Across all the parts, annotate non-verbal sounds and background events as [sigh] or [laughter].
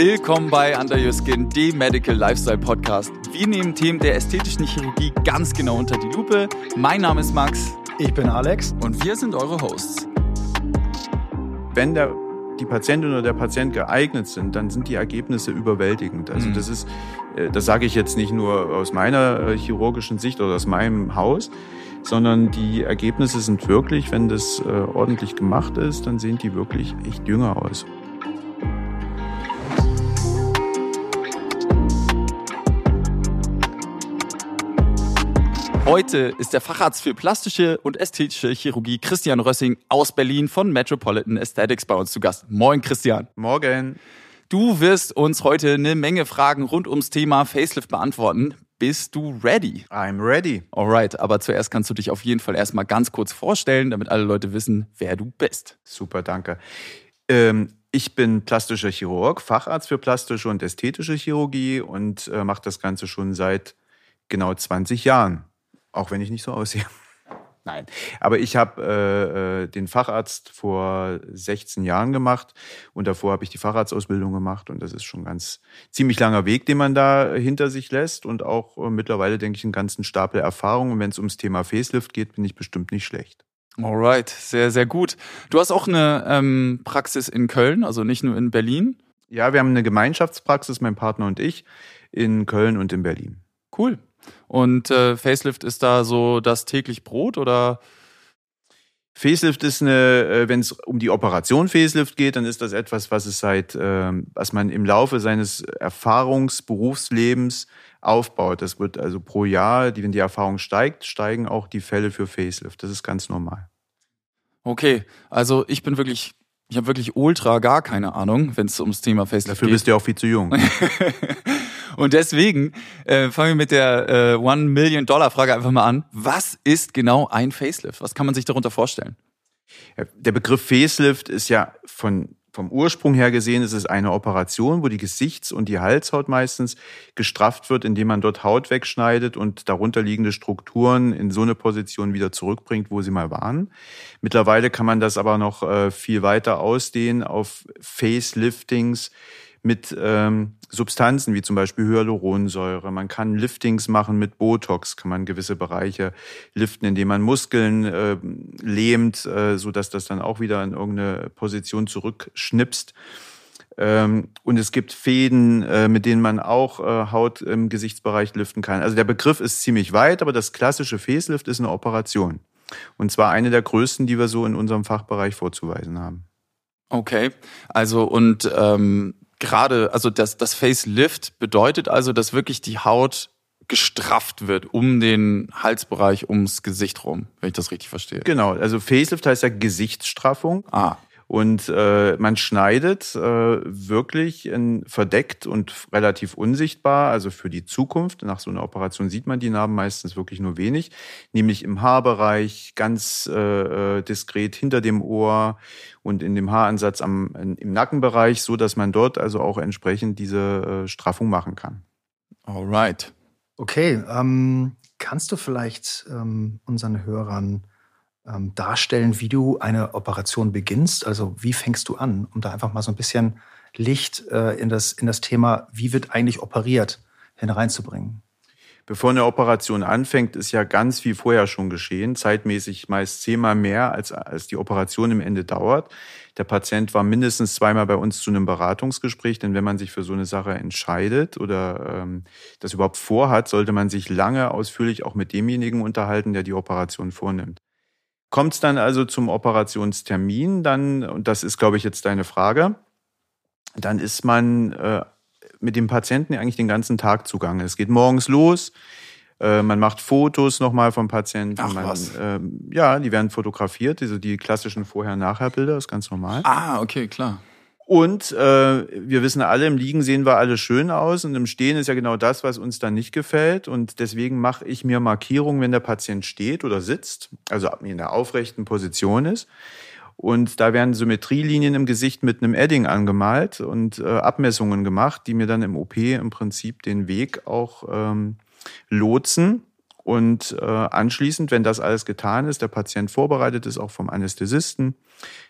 Willkommen bei Under Your Skin, dem Medical Lifestyle Podcast. Wir nehmen Themen der ästhetischen Chirurgie ganz genau unter die Lupe. Mein Name ist Max. Ich bin Alex. Und wir sind eure Hosts. Wenn der, die Patientin oder der Patient geeignet sind, dann sind die Ergebnisse überwältigend. Also mhm. das ist, äh, das sage ich jetzt nicht nur aus meiner äh, chirurgischen Sicht oder aus meinem Haus, sondern die Ergebnisse sind wirklich, wenn das äh, ordentlich gemacht ist, dann sehen die wirklich echt jünger aus. Heute ist der Facharzt für plastische und ästhetische Chirurgie Christian Rössing aus Berlin von Metropolitan Aesthetics bei uns zu Gast. Moin Christian. Morgen. Du wirst uns heute eine Menge Fragen rund ums Thema Facelift beantworten. Bist du ready? I'm ready. Alright, aber zuerst kannst du dich auf jeden Fall erstmal ganz kurz vorstellen, damit alle Leute wissen, wer du bist. Super, danke. Ähm, ich bin plastischer Chirurg, Facharzt für plastische und ästhetische Chirurgie und äh, mache das Ganze schon seit genau 20 Jahren. Auch wenn ich nicht so aussehe. [laughs] Nein. Aber ich habe äh, äh, den Facharzt vor 16 Jahren gemacht und davor habe ich die Facharztausbildung gemacht und das ist schon ein ganz ziemlich langer Weg, den man da hinter sich lässt und auch äh, mittlerweile denke ich einen ganzen Stapel Erfahrung und wenn es ums Thema Facelift geht, bin ich bestimmt nicht schlecht. Alright, sehr, sehr gut. Du hast auch eine ähm, Praxis in Köln, also nicht nur in Berlin. Ja, wir haben eine Gemeinschaftspraxis, mein Partner und ich, in Köln und in Berlin. Cool. Und äh, Facelift ist da so das täglich Brot oder? Facelift ist eine, äh, wenn es um die Operation Facelift geht, dann ist das etwas, was es seit, äh, was man im Laufe seines Erfahrungsberufslebens aufbaut. Das wird also pro Jahr, wenn die Erfahrung steigt, steigen auch die Fälle für Facelift. Das ist ganz normal. Okay, also ich bin wirklich, ich habe wirklich ultra gar keine Ahnung, wenn es ums Thema Facelift Dafür geht. Dafür bist du auch viel zu jung. [laughs] Und deswegen äh, fangen wir mit der äh, One Million Dollar Frage einfach mal an. Was ist genau ein Facelift? Was kann man sich darunter vorstellen? Der Begriff Facelift ist ja von vom Ursprung her gesehen ist es eine Operation, wo die Gesichts- und die Halshaut meistens gestrafft wird, indem man dort Haut wegschneidet und darunter liegende Strukturen in so eine Position wieder zurückbringt, wo sie mal waren. Mittlerweile kann man das aber noch äh, viel weiter ausdehnen auf Faceliftings, mit ähm, Substanzen wie zum Beispiel Hyaluronsäure. Man kann Liftings machen mit Botox, kann man gewisse Bereiche liften, indem man Muskeln äh, lähmt, äh, so dass das dann auch wieder in irgendeine Position zurückschnipst. Ähm, und es gibt Fäden, äh, mit denen man auch äh, Haut im Gesichtsbereich liften kann. Also der Begriff ist ziemlich weit, aber das klassische Facelift ist eine Operation. Und zwar eine der größten, die wir so in unserem Fachbereich vorzuweisen haben. Okay, also und ähm, gerade, also das, das Facelift bedeutet also, dass wirklich die Haut gestrafft wird um den Halsbereich, ums Gesicht rum, wenn ich das richtig verstehe. Genau, also Facelift heißt ja Gesichtsstraffung. Ah. Und äh, man schneidet äh, wirklich in, verdeckt und relativ unsichtbar, also für die Zukunft. Nach so einer Operation sieht man die Narben meistens wirklich nur wenig, nämlich im Haarbereich, ganz äh, äh diskret hinter dem Ohr und in dem Haaransatz am, im Nackenbereich, so dass man dort also auch entsprechend diese äh, Straffung machen kann. Alright. Okay, ähm, kannst du vielleicht ähm, unseren Hörern ähm, darstellen, wie du eine Operation beginnst? Also wie fängst du an, um da einfach mal so ein bisschen Licht äh, in, das, in das Thema, wie wird eigentlich operiert, hineinzubringen? Bevor eine Operation anfängt, ist ja ganz viel vorher schon geschehen, zeitmäßig meist zehnmal mehr, als, als die Operation im Ende dauert. Der Patient war mindestens zweimal bei uns zu einem Beratungsgespräch, denn wenn man sich für so eine Sache entscheidet oder ähm, das überhaupt vorhat, sollte man sich lange ausführlich auch mit demjenigen unterhalten, der die Operation vornimmt. Kommt es dann also zum Operationstermin, dann, und das ist, glaube ich, jetzt deine Frage, dann ist man äh, mit dem Patienten eigentlich den ganzen Tag zugange. Es geht morgens los, äh, man macht Fotos nochmal vom Patienten. Ach, man, was? Äh, ja, die werden fotografiert, also die klassischen Vorher-Nachher-Bilder, ist ganz normal. Ah, okay, klar. Und äh, wir wissen alle, im Liegen sehen wir alle schön aus und im Stehen ist ja genau das, was uns dann nicht gefällt. Und deswegen mache ich mir Markierungen, wenn der Patient steht oder sitzt, also in der aufrechten Position ist. Und da werden Symmetrielinien im Gesicht mit einem Edding angemalt und äh, Abmessungen gemacht, die mir dann im OP im Prinzip den Weg auch ähm, lotsen. Und äh, anschließend, wenn das alles getan ist, der Patient vorbereitet ist, auch vom Anästhesisten,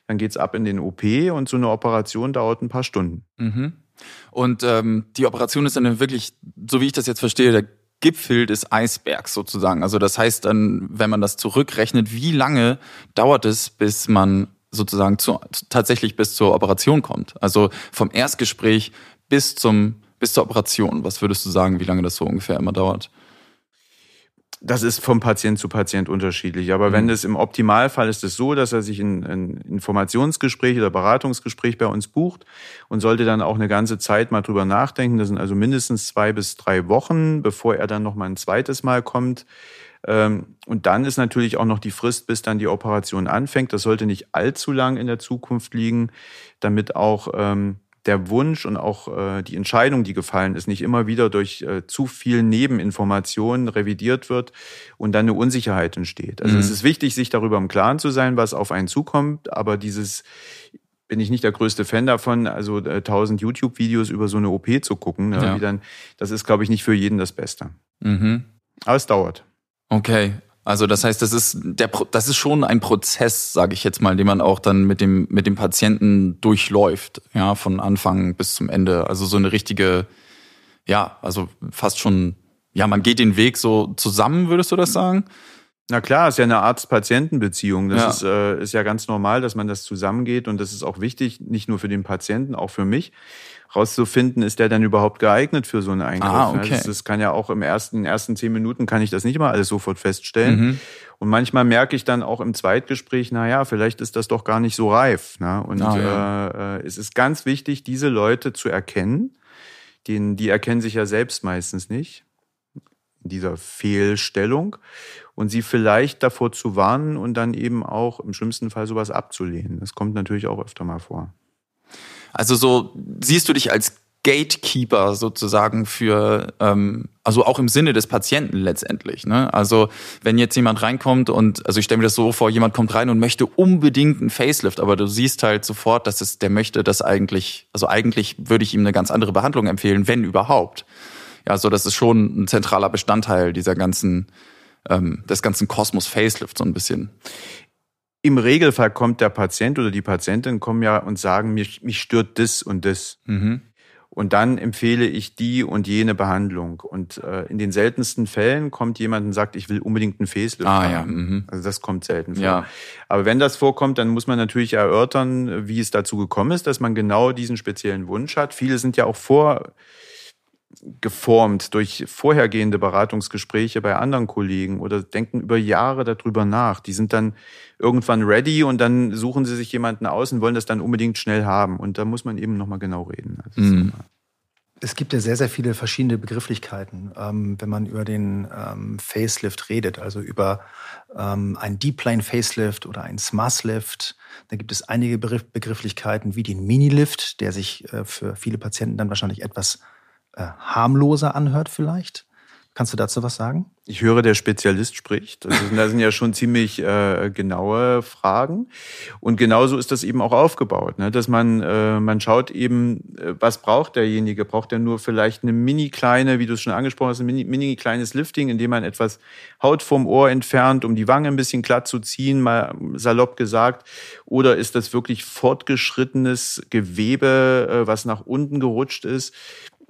dann geht's ab in den OP und so eine Operation dauert ein paar Stunden. Mhm. Und ähm, die Operation ist dann wirklich, so wie ich das jetzt verstehe, der Gipfel des Eisbergs sozusagen. Also das heißt dann, wenn man das zurückrechnet, wie lange dauert es, bis man sozusagen zu, tatsächlich bis zur Operation kommt? Also vom Erstgespräch bis zum bis zur Operation. Was würdest du sagen, wie lange das so ungefähr immer dauert? Das ist vom Patient zu Patient unterschiedlich. Aber mhm. wenn es im Optimalfall ist es so, dass er sich ein, ein Informationsgespräch oder Beratungsgespräch bei uns bucht und sollte dann auch eine ganze Zeit mal drüber nachdenken. Das sind also mindestens zwei bis drei Wochen, bevor er dann noch mal ein zweites Mal kommt. Ähm, und dann ist natürlich auch noch die Frist, bis dann die Operation anfängt. Das sollte nicht allzu lang in der Zukunft liegen, damit auch ähm, der Wunsch und auch äh, die Entscheidung, die gefallen ist, nicht immer wieder durch äh, zu viel Nebeninformationen revidiert wird und dann eine Unsicherheit entsteht. Also mhm. es ist wichtig, sich darüber im Klaren zu sein, was auf einen zukommt, aber dieses bin ich nicht der größte Fan davon, also äh, 1000 YouTube-Videos über so eine OP zu gucken. Ne, ja. dann, das ist, glaube ich, nicht für jeden das Beste. Mhm. Aber es dauert. Okay, also das heißt, das ist der das ist schon ein Prozess, sage ich jetzt mal, den man auch dann mit dem mit dem Patienten durchläuft, ja, von Anfang bis zum Ende. Also so eine richtige ja, also fast schon ja, man geht den Weg so zusammen, würdest du das sagen? Na klar, ist ja eine Arzt-Patienten-Beziehung. Das ja. Ist, äh, ist ja ganz normal, dass man das zusammengeht und das ist auch wichtig, nicht nur für den Patienten, auch für mich rauszufinden, ist der denn überhaupt geeignet für so einen Eingriff. Ah, okay. das, das, kann ja auch im ersten, ersten zehn Minuten kann ich das nicht mal alles sofort feststellen. Mhm. Und manchmal merke ich dann auch im Zweitgespräch, na ja, vielleicht ist das doch gar nicht so reif. Ne? Und ah, ja. äh, es ist ganz wichtig, diese Leute zu erkennen. Den, die erkennen sich ja selbst meistens nicht in dieser Fehlstellung und sie vielleicht davor zu warnen und dann eben auch im schlimmsten Fall sowas abzulehnen. Das kommt natürlich auch öfter mal vor. Also so siehst du dich als Gatekeeper sozusagen für, ähm, also auch im Sinne des Patienten letztendlich. Ne? Also wenn jetzt jemand reinkommt und, also ich stelle mir das so vor, jemand kommt rein und möchte unbedingt einen Facelift, aber du siehst halt sofort, dass es, der möchte das eigentlich, also eigentlich würde ich ihm eine ganz andere Behandlung empfehlen, wenn überhaupt. Ja, so das ist schon ein zentraler Bestandteil dieser ganzen, ähm, des ganzen Kosmos Facelift so ein bisschen. Im Regelfall kommt der Patient oder die Patientin kommen ja und sagen, mich, mich stört das und das. Mhm. Und dann empfehle ich die und jene Behandlung. Und äh, in den seltensten Fällen kommt jemand und sagt, ich will unbedingt einen Facelift ah, haben. Ja. Mhm. Also das kommt selten vor. Ja. Aber wenn das vorkommt, dann muss man natürlich erörtern, wie es dazu gekommen ist, dass man genau diesen speziellen Wunsch hat. Viele sind ja auch vor geformt durch vorhergehende Beratungsgespräche bei anderen Kollegen oder denken über Jahre darüber nach. Die sind dann irgendwann ready und dann suchen sie sich jemanden aus und wollen das dann unbedingt schnell haben. Und da muss man eben nochmal genau reden. Also mhm. Es gibt ja sehr, sehr viele verschiedene Begrifflichkeiten, ähm, wenn man über den ähm, Facelift redet, also über ähm, einen Deep Plane Facelift oder einen Smart Lift. Da gibt es einige Begrifflichkeiten wie den Mini-Lift, der sich äh, für viele Patienten dann wahrscheinlich etwas äh, harmloser anhört vielleicht. Kannst du dazu was sagen? Ich höre, der Spezialist spricht. Das sind, das sind ja schon ziemlich äh, genaue Fragen. Und genauso ist das eben auch aufgebaut, ne? dass man, äh, man schaut eben, äh, was braucht derjenige? Braucht er nur vielleicht eine mini kleine, wie du es schon angesprochen hast, ein mini, mini kleines Lifting, indem man etwas Haut vom Ohr entfernt, um die Wange ein bisschen glatt zu ziehen, mal salopp gesagt? Oder ist das wirklich fortgeschrittenes Gewebe, äh, was nach unten gerutscht ist?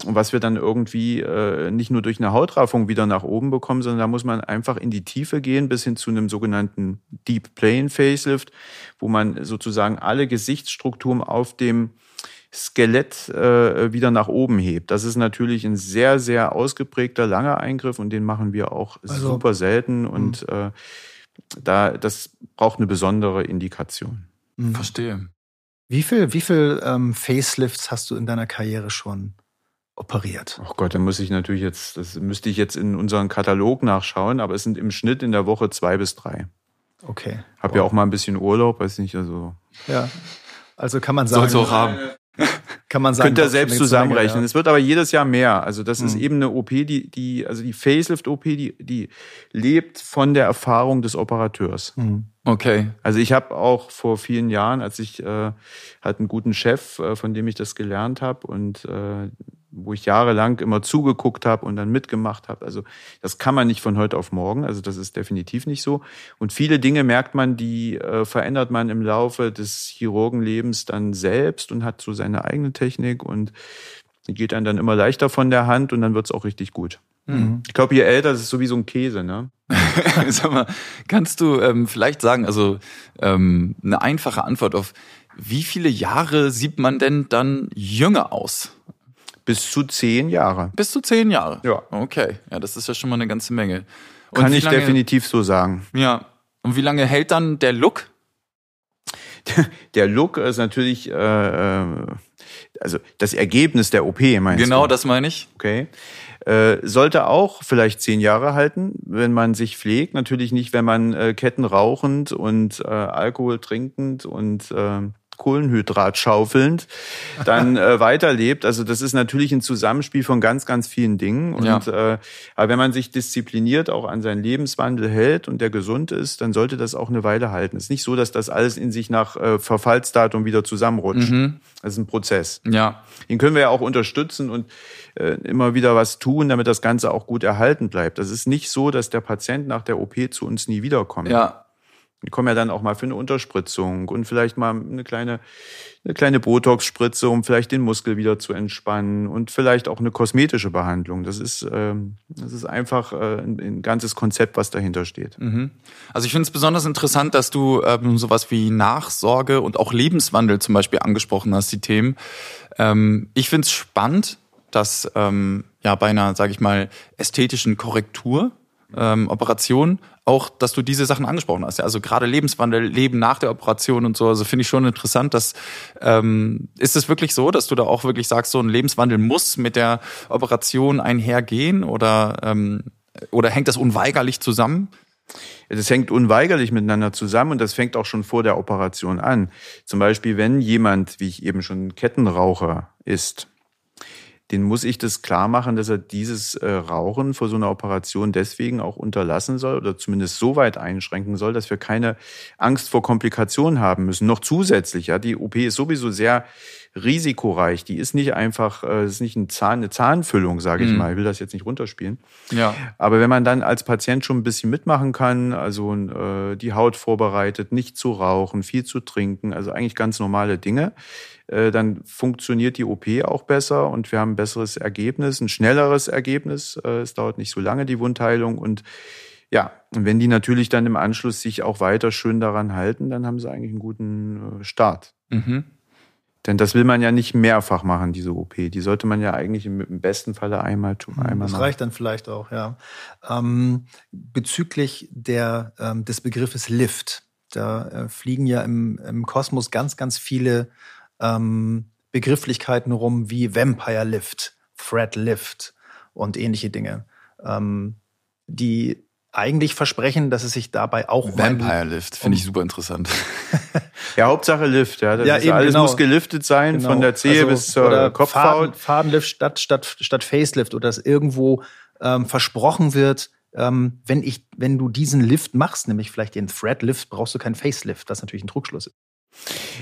Was wir dann irgendwie äh, nicht nur durch eine Hautraffung wieder nach oben bekommen, sondern da muss man einfach in die Tiefe gehen, bis hin zu einem sogenannten Deep Plane Facelift, wo man sozusagen alle Gesichtsstrukturen auf dem Skelett äh, wieder nach oben hebt. Das ist natürlich ein sehr, sehr ausgeprägter, langer Eingriff und den machen wir auch also, super selten und hm. äh, da, das braucht eine besondere Indikation. Hm. Verstehe. Wie viel, wie viel ähm, Facelifts hast du in deiner Karriere schon operiert. Ach Gott, da muss ich natürlich jetzt, das müsste ich jetzt in unseren Katalog nachschauen, aber es sind im Schnitt in der Woche zwei bis drei. Okay. Hab wow. ja auch mal ein bisschen Urlaub, weiß nicht, also. Ja. Also kann man sagen. Soll's auch haben. [laughs] Kann man sagen. Könnt ihr selbst zusammenrechnen. Es wird aber jedes Jahr mehr. Also das mhm. ist eben eine OP, die, die, also die Facelift-OP, die, die lebt von der Erfahrung des Operateurs. Mhm. Okay. Also ich habe auch vor vielen Jahren, als ich äh, hatte einen guten Chef, äh, von dem ich das gelernt habe und äh, wo ich jahrelang immer zugeguckt habe und dann mitgemacht habe. Also das kann man nicht von heute auf morgen. Also das ist definitiv nicht so. Und viele Dinge merkt man, die äh, verändert man im Laufe des Chirurgenlebens dann selbst und hat so seine eigene Technik und die geht dann dann immer leichter von der Hand und dann wird's auch richtig gut. Mhm. Ich glaube, je älter, das ist so wie so ein Käse, ne? [laughs] Sag mal, kannst du ähm, vielleicht sagen, also ähm, eine einfache Antwort auf, wie viele Jahre sieht man denn dann jünger aus? Bis zu zehn Jahre. Bis zu zehn Jahre? Ja. Okay, ja, das ist ja schon mal eine ganze Menge. Und Kann ich lange, definitiv so sagen. Ja. Und wie lange hält dann der Look? [laughs] Der Look ist natürlich, äh, äh, also das Ergebnis der OP, meinst genau, du? Genau, das meine ich. Okay. Äh, sollte auch vielleicht zehn Jahre halten, wenn man sich pflegt. Natürlich nicht, wenn man äh, Ketten rauchend und äh, Alkohol trinkend und äh, Kohlenhydrat schaufelnd dann [laughs] äh, weiterlebt. Also das ist natürlich ein Zusammenspiel von ganz, ganz vielen Dingen. Und ja. äh, aber wenn man sich diszipliniert auch an seinen Lebenswandel hält und der gesund ist, dann sollte das auch eine Weile halten. Es ist nicht so, dass das alles in sich nach äh, Verfallsdatum wieder zusammenrutscht. Mhm. Das ist ein Prozess. Ja. Den können wir ja auch unterstützen und äh, immer wieder was tun, damit das Ganze auch gut erhalten bleibt. Das ist nicht so, dass der Patient nach der OP zu uns nie wiederkommt. Ja. Die kommen ja dann auch mal für eine Unterspritzung und vielleicht mal eine kleine, eine kleine Botox-Spritze, um vielleicht den Muskel wieder zu entspannen und vielleicht auch eine kosmetische Behandlung. Das ist, ähm, das ist einfach äh, ein, ein ganzes Konzept, was dahinter steht. Mhm. Also ich finde es besonders interessant, dass du ähm, sowas wie Nachsorge und auch Lebenswandel zum Beispiel angesprochen hast, die Themen. Ähm, ich finde es spannend, dass ähm, ja bei einer, sage ich mal, ästhetischen Korrektur ähm, Operation auch, dass du diese Sachen angesprochen hast. Ja, also gerade Lebenswandel, Leben nach der Operation und so. Also finde ich schon interessant, dass ähm, ist es wirklich so, dass du da auch wirklich sagst, so ein Lebenswandel muss mit der Operation einhergehen oder ähm, oder hängt das unweigerlich zusammen? Das hängt unweigerlich miteinander zusammen und das fängt auch schon vor der Operation an. Zum Beispiel, wenn jemand, wie ich eben schon Kettenraucher ist, den muss ich das klar machen, dass er dieses äh, Rauchen vor so einer Operation deswegen auch unterlassen soll oder zumindest so weit einschränken soll, dass wir keine Angst vor Komplikationen haben müssen. Noch zusätzlich, ja, die OP ist sowieso sehr risikoreich. Die ist nicht einfach, äh, ist nicht ein Zahn, eine Zahnfüllung, sage ich mhm. mal. Ich will das jetzt nicht runterspielen. Ja. Aber wenn man dann als Patient schon ein bisschen mitmachen kann, also äh, die Haut vorbereitet, nicht zu rauchen, viel zu trinken, also eigentlich ganz normale Dinge, äh, dann funktioniert die OP auch besser und wir haben ein besseres Ergebnis, ein schnelleres Ergebnis. Äh, es dauert nicht so lange, die Wundheilung. Und ja, und wenn die natürlich dann im Anschluss sich auch weiter schön daran halten, dann haben sie eigentlich einen guten Start. Mhm. Denn das will man ja nicht mehrfach machen, diese OP. Die sollte man ja eigentlich im, im besten Falle einmal tun. Mhm, einmal das reicht dann vielleicht auch, ja. Ähm, bezüglich der, ähm, des Begriffes Lift, da äh, fliegen ja im, im Kosmos ganz, ganz viele ähm, Begrifflichkeiten rum wie Vampire Lift, Thread Lift und ähnliche Dinge, ähm, die eigentlich versprechen, dass es sich dabei auch Vampire Lift finde ich super interessant. [laughs] ja, Hauptsache Lift, ja. Das ja, eben, alles genau. muss geliftet sein, genau. von der Zehe also, bis zur Kopfhaut. Faden, Fadenlift statt, statt, statt Facelift oder dass irgendwo ähm, versprochen wird, ähm, wenn ich, wenn du diesen Lift machst, nämlich vielleicht den Thread Lift, brauchst du keinen Facelift, was natürlich ein Trugschluss ist.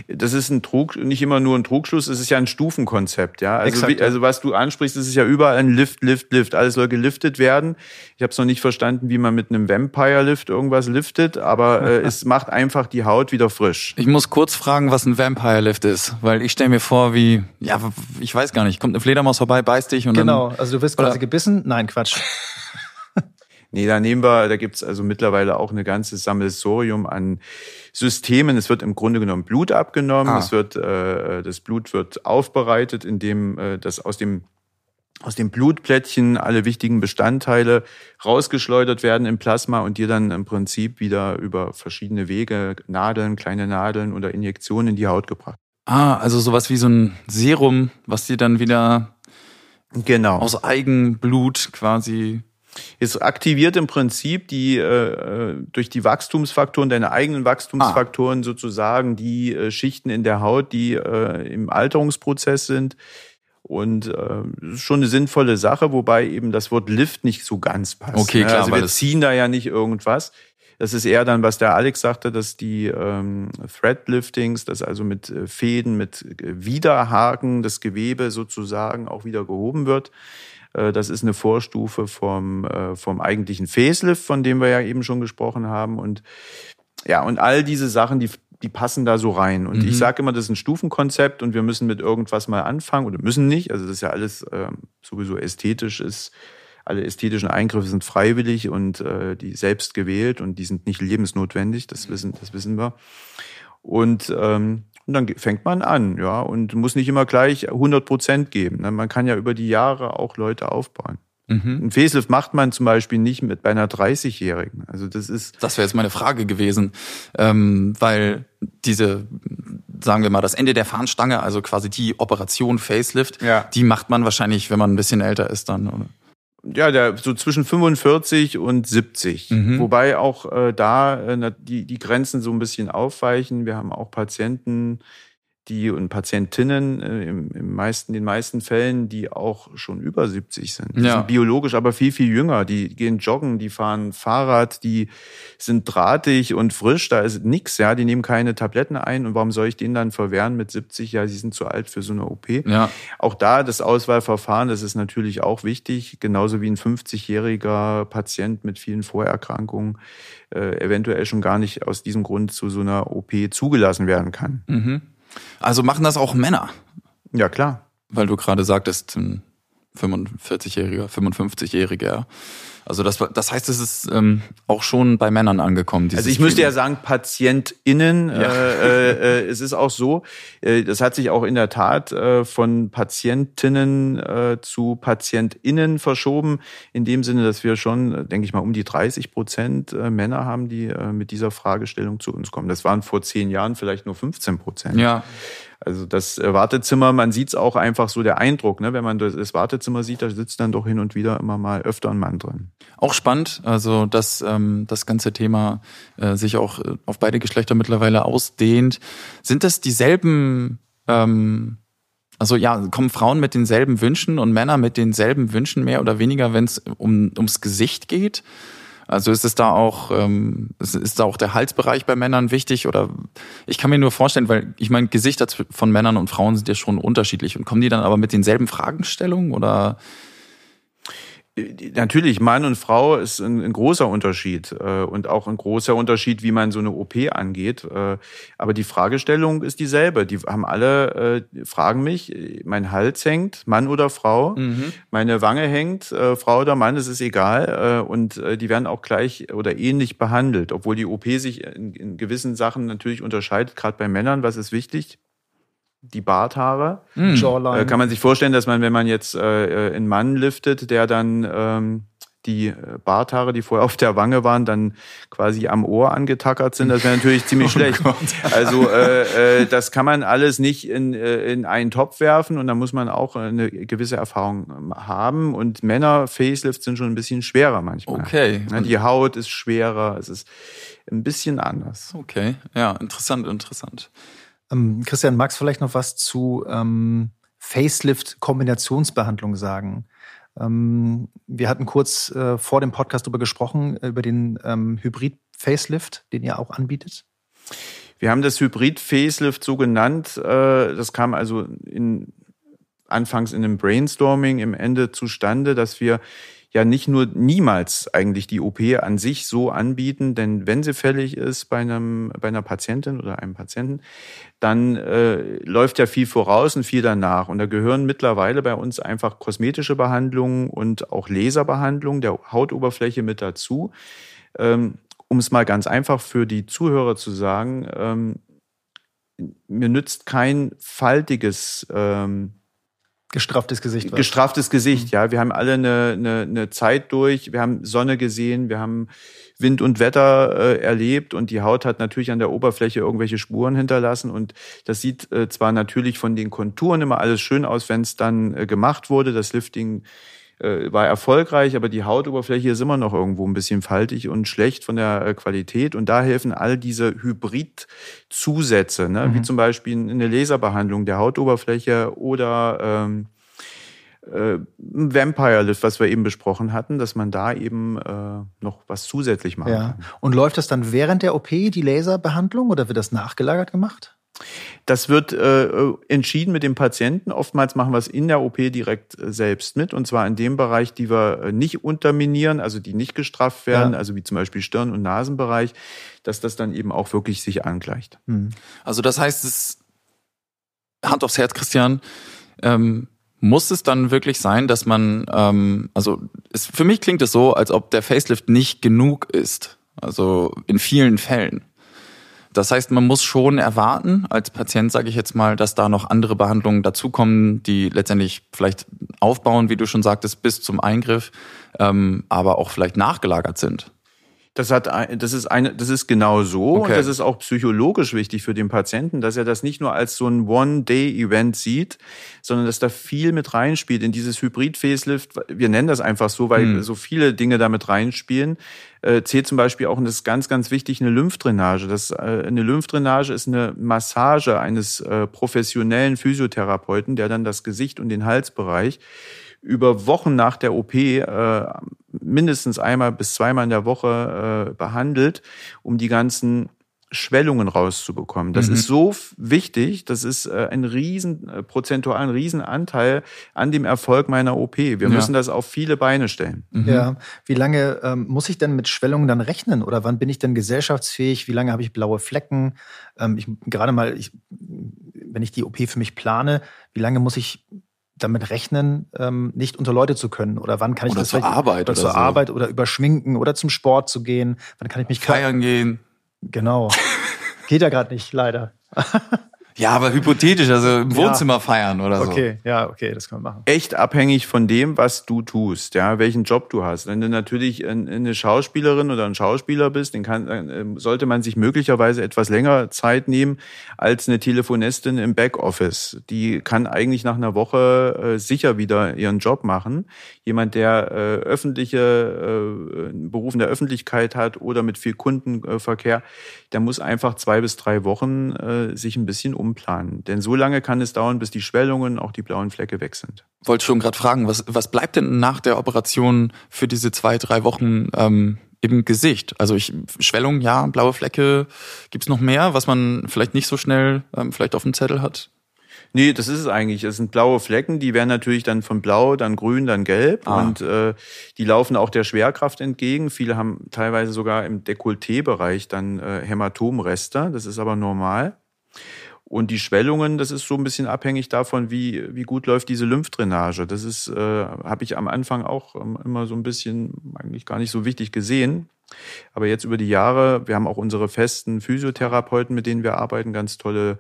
Das ist ein Trug, nicht immer nur ein Trugschluss, es ist ja ein Stufenkonzept, ja. Also, Exakt, wie, also was du ansprichst, das ist ja überall ein Lift, Lift, Lift. Alles soll geliftet werden. Ich habe es noch nicht verstanden, wie man mit einem Vampire-Lift irgendwas liftet, aber äh, [laughs] es macht einfach die Haut wieder frisch. Ich muss kurz fragen, was ein Vampire-Lift ist, weil ich stelle mir vor, wie, ja, ich weiß gar nicht, kommt eine Fledermaus vorbei, beißt dich und genau, dann, also du wirst quasi oder? gebissen? Nein, Quatsch. [laughs] Nee, da nehmen wir, da gibt's also mittlerweile auch eine ganze Sammelsorium an Systemen. Es wird im Grunde genommen Blut abgenommen, ah. es wird, äh, das Blut wird aufbereitet, indem äh, das aus dem aus dem Blutplättchen alle wichtigen Bestandteile rausgeschleudert werden im Plasma und dir dann im Prinzip wieder über verschiedene Wege, Nadeln, kleine Nadeln oder Injektionen in die Haut gebracht. Ah, also sowas wie so ein Serum, was dir dann wieder genau. aus Eigenblut quasi es aktiviert im Prinzip die äh, äh, durch die Wachstumsfaktoren, deine eigenen Wachstumsfaktoren ah. sozusagen die äh, Schichten in der Haut, die äh, im Alterungsprozess sind. Und äh, schon eine sinnvolle Sache, wobei eben das Wort Lift nicht so ganz passt. Okay, ne? klar. Also wir ziehen da ja nicht irgendwas. Das ist eher dann, was der Alex sagte, dass die ähm, Threadliftings, das also mit äh, Fäden, mit äh, Widerhaken das Gewebe sozusagen auch wieder gehoben wird. Äh, das ist eine Vorstufe vom, äh, vom eigentlichen Facelift, von dem wir ja eben schon gesprochen haben. Und ja, und all diese Sachen, die, die passen da so rein. Und mhm. ich sage immer, das ist ein Stufenkonzept und wir müssen mit irgendwas mal anfangen oder müssen nicht. Also das ist ja alles äh, sowieso ästhetisch ist. Alle ästhetischen Eingriffe sind freiwillig und äh, die selbst gewählt und die sind nicht lebensnotwendig. Das wissen, das wissen wir. Und ähm, und dann fängt man an, ja, und muss nicht immer gleich 100 Prozent geben. Ne? Man kann ja über die Jahre auch Leute aufbauen. Mhm. Ein Facelift macht man zum Beispiel nicht mit bei einer 30-Jährigen. Also das ist. Das wäre jetzt meine Frage gewesen, ähm, weil diese, sagen wir mal, das Ende der Fahnenstange, also quasi die Operation Facelift, ja. die macht man wahrscheinlich, wenn man ein bisschen älter ist dann, oder? Ja, der, so zwischen 45 und 70. Mhm. Wobei auch äh, da äh, die, die Grenzen so ein bisschen aufweichen. Wir haben auch Patienten, die und Patientinnen äh, im, im meisten, den meisten Fällen, die auch schon über 70 sind. Die ja. sind biologisch aber viel, viel jünger. Die gehen joggen, die fahren Fahrrad, die sind drahtig und frisch, da ist nix, ja, die nehmen keine Tabletten ein. Und warum soll ich denen dann verwehren mit 70? Ja, sie sind zu alt für so eine OP. Ja. Auch da das Auswahlverfahren, das ist natürlich auch wichtig, genauso wie ein 50-jähriger Patient mit vielen Vorerkrankungen äh, eventuell schon gar nicht aus diesem Grund zu so einer OP zugelassen werden kann. Mhm. Also machen das auch Männer? Ja, klar. Weil du gerade sagtest, ein 45-Jähriger, 55-Jähriger. Also das, das heißt, es ist ähm, auch schon bei Männern angekommen. Also ich müsste ja sagen PatientInnen. Ja. Äh, äh, es ist auch so, äh, das hat sich auch in der Tat äh, von Patientinnen äh, zu PatientInnen verschoben. In dem Sinne, dass wir schon, denke ich mal, um die 30 Prozent äh, Männer haben, die äh, mit dieser Fragestellung zu uns kommen. Das waren vor zehn Jahren vielleicht nur 15 Prozent. Ja. Also das äh, Wartezimmer, man sieht es auch einfach so der Eindruck, ne? wenn man das Wartezimmer sieht, da sitzt dann doch hin und wieder immer mal öfter ein Mann drin. Auch spannend, also dass ähm, das ganze Thema äh, sich auch äh, auf beide Geschlechter mittlerweile ausdehnt. Sind das dieselben, ähm, also ja, kommen Frauen mit denselben Wünschen und Männer mit denselben Wünschen mehr oder weniger, wenn es um, ums Gesicht geht? Also ist es da auch, ähm, ist da auch der Halsbereich bei Männern wichtig? Oder ich kann mir nur vorstellen, weil ich meine, Gesichter von Männern und Frauen sind ja schon unterschiedlich. Und kommen die dann aber mit denselben Fragestellungen? Oder Natürlich, Mann und Frau ist ein, ein großer Unterschied äh, und auch ein großer Unterschied, wie man so eine OP angeht. Äh, aber die Fragestellung ist dieselbe. Die haben alle, äh, fragen mich, mein Hals hängt, Mann oder Frau, mhm. meine Wange hängt, äh, Frau oder Mann, es ist egal. Und die werden auch gleich oder ähnlich behandelt, obwohl die OP sich in, in gewissen Sachen natürlich unterscheidet, gerade bei Männern, was ist wichtig? Die Barthaare. Mm. Jawline. Äh, kann man sich vorstellen, dass man, wenn man jetzt äh, äh einen Mann liftet, der dann ähm, die äh, Barthaare, die vorher auf der Wange waren, dann quasi am Ohr angetackert sind, das wäre natürlich ziemlich [laughs] oh schlecht. Gott. Also äh, äh, das kann man alles nicht in, äh, in einen Topf werfen und da muss man auch eine gewisse Erfahrung ähm, haben. Und Männer Facelifts sind schon ein bisschen schwerer manchmal. Okay. Die Haut ist schwerer, es ist ein bisschen anders. Okay, ja, interessant, interessant. Ähm, Christian, magst du vielleicht noch was zu ähm, Facelift-Kombinationsbehandlung sagen? Ähm, wir hatten kurz äh, vor dem Podcast darüber gesprochen, äh, über den ähm, Hybrid-Facelift, den ihr auch anbietet. Wir haben das Hybrid-Facelift so genannt. Äh, das kam also in, anfangs in einem Brainstorming im Ende zustande, dass wir ja nicht nur niemals eigentlich die OP an sich so anbieten, denn wenn sie fällig ist bei einem bei einer Patientin oder einem Patienten, dann äh, läuft ja viel voraus und viel danach und da gehören mittlerweile bei uns einfach kosmetische Behandlungen und auch Laserbehandlungen der Hautoberfläche mit dazu. Ähm, um es mal ganz einfach für die Zuhörer zu sagen, ähm, mir nützt kein faltiges ähm, Gestrafftes Gesicht. Was? Gestrafftes Gesicht, mhm. ja. Wir haben alle eine, eine, eine Zeit durch, wir haben Sonne gesehen, wir haben Wind und Wetter äh, erlebt und die Haut hat natürlich an der Oberfläche irgendwelche Spuren hinterlassen und das sieht äh, zwar natürlich von den Konturen immer alles schön aus, wenn es dann äh, gemacht wurde. Das Lifting äh, war erfolgreich, aber die Hautoberfläche ist immer noch irgendwo ein bisschen faltig und schlecht von der äh, Qualität. Und da helfen all diese Hybrid-Zusätze, ne? Mhm. wie zum Beispiel eine Laserbehandlung der Hautoberfläche oder ähm, äh, Vampire Lift, was wir eben besprochen hatten, dass man da eben äh, noch was zusätzlich machen ja. kann. Und läuft das dann während der OP, die Laserbehandlung, oder wird das nachgelagert gemacht? Das wird äh, entschieden mit dem Patienten. Oftmals machen wir es in der OP direkt äh, selbst mit. Und zwar in dem Bereich, die wir äh, nicht unterminieren, also die nicht gestrafft werden, ja. also wie zum Beispiel Stirn- und Nasenbereich, dass das dann eben auch wirklich sich angleicht. Hm. Also das heißt, es Hand aufs Herz, Christian, ähm, muss es dann wirklich sein, dass man, ähm, also es, für mich klingt es so, als ob der Facelift nicht genug ist. Also in vielen Fällen. Das heißt, man muss schon erwarten, als Patient sage ich jetzt mal, dass da noch andere Behandlungen dazukommen, die letztendlich vielleicht aufbauen, wie du schon sagtest, bis zum Eingriff, ähm, aber auch vielleicht nachgelagert sind. Das hat, das ist eine, das ist genau so. Okay. Und das ist auch psychologisch wichtig für den Patienten, dass er das nicht nur als so ein One-Day-Event sieht, sondern dass da viel mit reinspielt in dieses Hybrid-Facelift. Wir nennen das einfach so, weil hm. so viele Dinge damit reinspielen. Äh, zählt zum Beispiel auch, und das ist ganz, ganz wichtig, eine Lymphdrainage. Das, äh, eine Lymphdrainage ist eine Massage eines äh, professionellen Physiotherapeuten, der dann das Gesicht und den Halsbereich über Wochen nach der OP äh, mindestens einmal bis zweimal in der Woche äh, behandelt, um die ganzen Schwellungen rauszubekommen. Das mhm. ist so wichtig, das ist äh, ein riesen, äh, prozentual ein Riesenanteil an dem Erfolg meiner OP. Wir ja. müssen das auf viele Beine stellen. Mhm. Ja. Wie lange ähm, muss ich denn mit Schwellungen dann rechnen? Oder wann bin ich denn gesellschaftsfähig? Wie lange habe ich blaue Flecken? Ähm, ich, gerade mal, ich, wenn ich die OP für mich plane, wie lange muss ich damit rechnen, ähm, nicht unter Leute zu können? Oder wann kann ich oder das zur Arbeit oder, oder zur so. Arbeit oder überschminken oder zum Sport zu gehen? Wann kann ich mich feiern gehen? Genau. [laughs] Geht ja gerade nicht, leider. [laughs] Ja, aber hypothetisch, also im Wohnzimmer ja. feiern oder so. Okay, ja, okay, das kann man machen. Echt abhängig von dem, was du tust, ja, welchen Job du hast. Wenn du natürlich eine Schauspielerin oder ein Schauspieler bist, dann kann, ähm, sollte man sich möglicherweise etwas länger Zeit nehmen als eine Telefonistin im Backoffice. Die kann eigentlich nach einer Woche äh, sicher wieder ihren Job machen. Jemand, der äh, öffentliche äh, Berufen der Öffentlichkeit hat oder mit viel Kundenverkehr, der muss einfach zwei bis drei Wochen sich ein bisschen umplanen. Denn so lange kann es dauern, bis die Schwellungen, auch die blauen Flecke weg sind. Wollte schon gerade fragen, was, was bleibt denn nach der Operation für diese zwei, drei Wochen ähm, im Gesicht? Also ich Schwellung, ja, blaue Flecke, gibt's noch mehr, was man vielleicht nicht so schnell ähm, vielleicht auf dem Zettel hat? Nee, das ist es eigentlich. Es sind blaue Flecken, die werden natürlich dann von blau, dann grün, dann gelb ah. und äh, die laufen auch der Schwerkraft entgegen. Viele haben teilweise sogar im Dekolleté-Bereich dann äh, Hämatomreste. Das ist aber normal. Und die Schwellungen, das ist so ein bisschen abhängig davon, wie, wie gut läuft diese Lymphdrainage. Das ist, äh, habe ich am Anfang auch ähm, immer so ein bisschen eigentlich gar nicht so wichtig gesehen. Aber jetzt über die Jahre, wir haben auch unsere festen Physiotherapeuten, mit denen wir arbeiten, ganz tolle